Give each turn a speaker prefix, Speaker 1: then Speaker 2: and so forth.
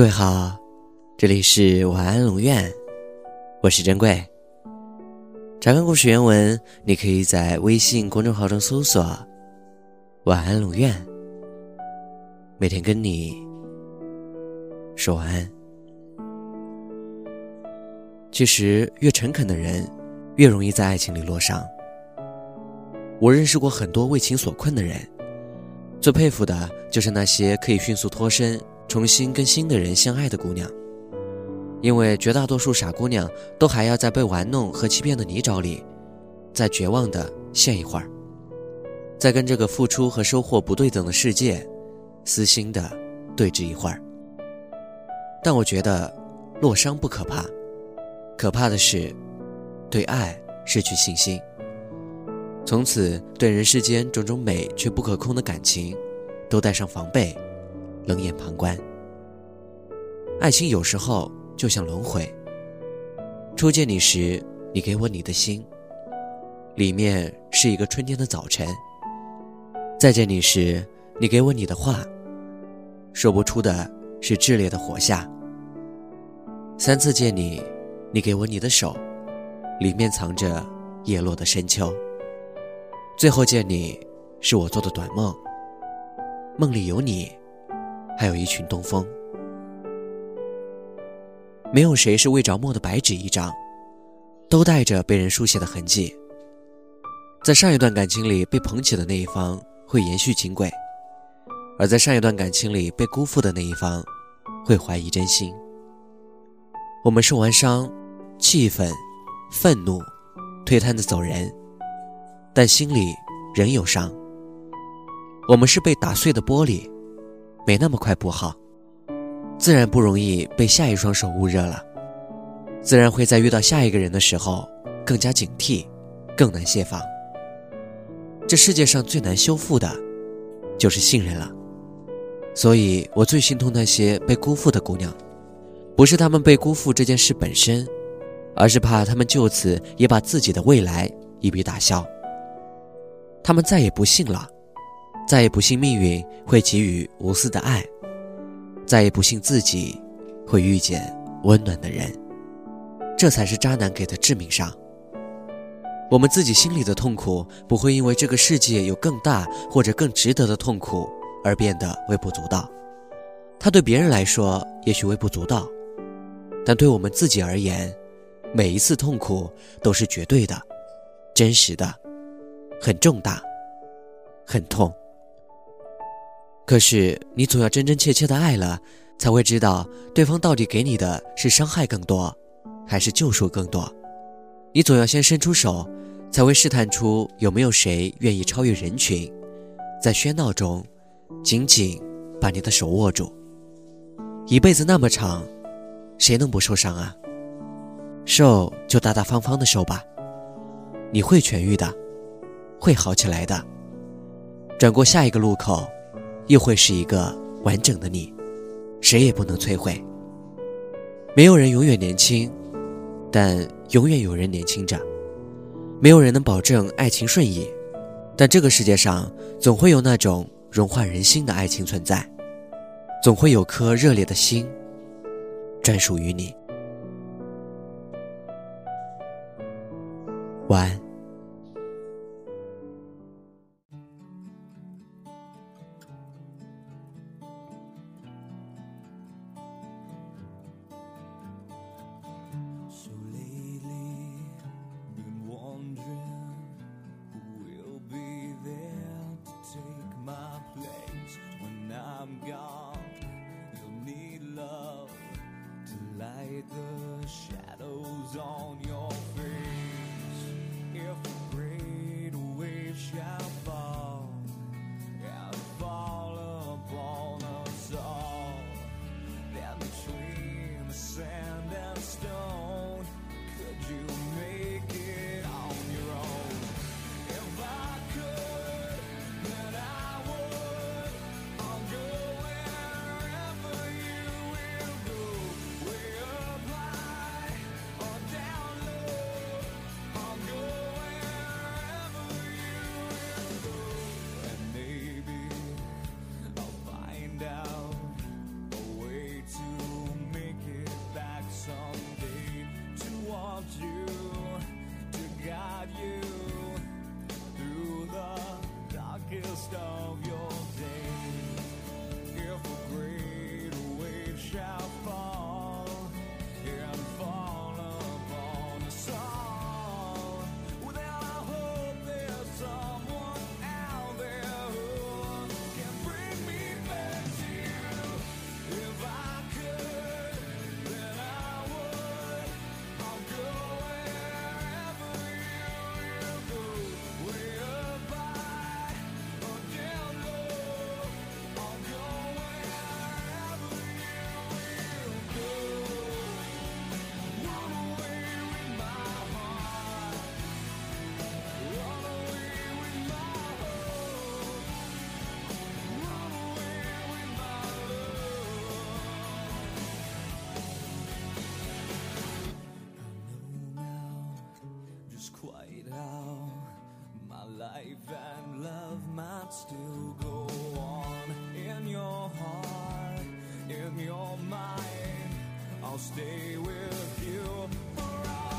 Speaker 1: 各位好，这里是晚安龙院，我是珍贵。查看故事原文，你可以在微信公众号中搜索“晚安龙院”，每天跟你说晚安。其实，越诚恳的人，越容易在爱情里落伤。我认识过很多为情所困的人，最佩服的就是那些可以迅速脱身。重新跟新的人相爱的姑娘，因为绝大多数傻姑娘都还要在被玩弄和欺骗的泥沼里，再绝望的陷一会儿，再跟这个付出和收获不对等的世界，撕心的对峙一会儿。但我觉得，落伤不可怕，可怕的是，对爱失去信心，从此对人世间种种美却不可控的感情，都带上防备。冷眼旁观，爱情有时候就像轮回。初见你时，你给我你的心，里面是一个春天的早晨；再见你时，你给我你的话，说不出的是炽烈的火夏。三次见你，你给我你的手，里面藏着叶落的深秋。最后见你，是我做的短梦，梦里有你。还有一群东风，没有谁是未着墨的白纸一张，都带着被人书写的痕迹。在上一段感情里被捧起的那一方会延续金贵，而在上一段感情里被辜负的那一方会怀疑真心。我们受完伤，气愤、愤怒，推摊子走人，但心里仍有伤。我们是被打碎的玻璃。没那么快补好，自然不容易被下一双手捂热了，自然会在遇到下一个人的时候更加警惕，更难卸放。这世界上最难修复的，就是信任了。所以我最心痛那些被辜负的姑娘，不是她们被辜负这件事本身，而是怕她们就此也把自己的未来一笔打消。他们再也不信了。再也不信命运会给予无私的爱，再也不信自己会遇见温暖的人，这才是渣男给的致命伤。我们自己心里的痛苦不会因为这个世界有更大或者更值得的痛苦而变得微不足道，他对别人来说也许微不足道，但对我们自己而言，每一次痛苦都是绝对的、真实的、很重大、很痛。可是，你总要真真切切的爱了，才会知道对方到底给你的是伤害更多，还是救赎更多。你总要先伸出手，才会试探出有没有谁愿意超越人群，在喧闹中，紧紧把你的手握住。一辈子那么长，谁能不受伤啊？受就大大方方的受吧，你会痊愈的，会好起来的。转过下一个路口。又会是一个完整的你，谁也不能摧毁。没有人永远年轻，但永远有人年轻着。没有人能保证爱情顺意，但这个世界上总会有那种融化人心的爱情存在，总会有颗热烈的心，专属于你。晚安。
Speaker 2: shall mine. I'll stay with you for forever.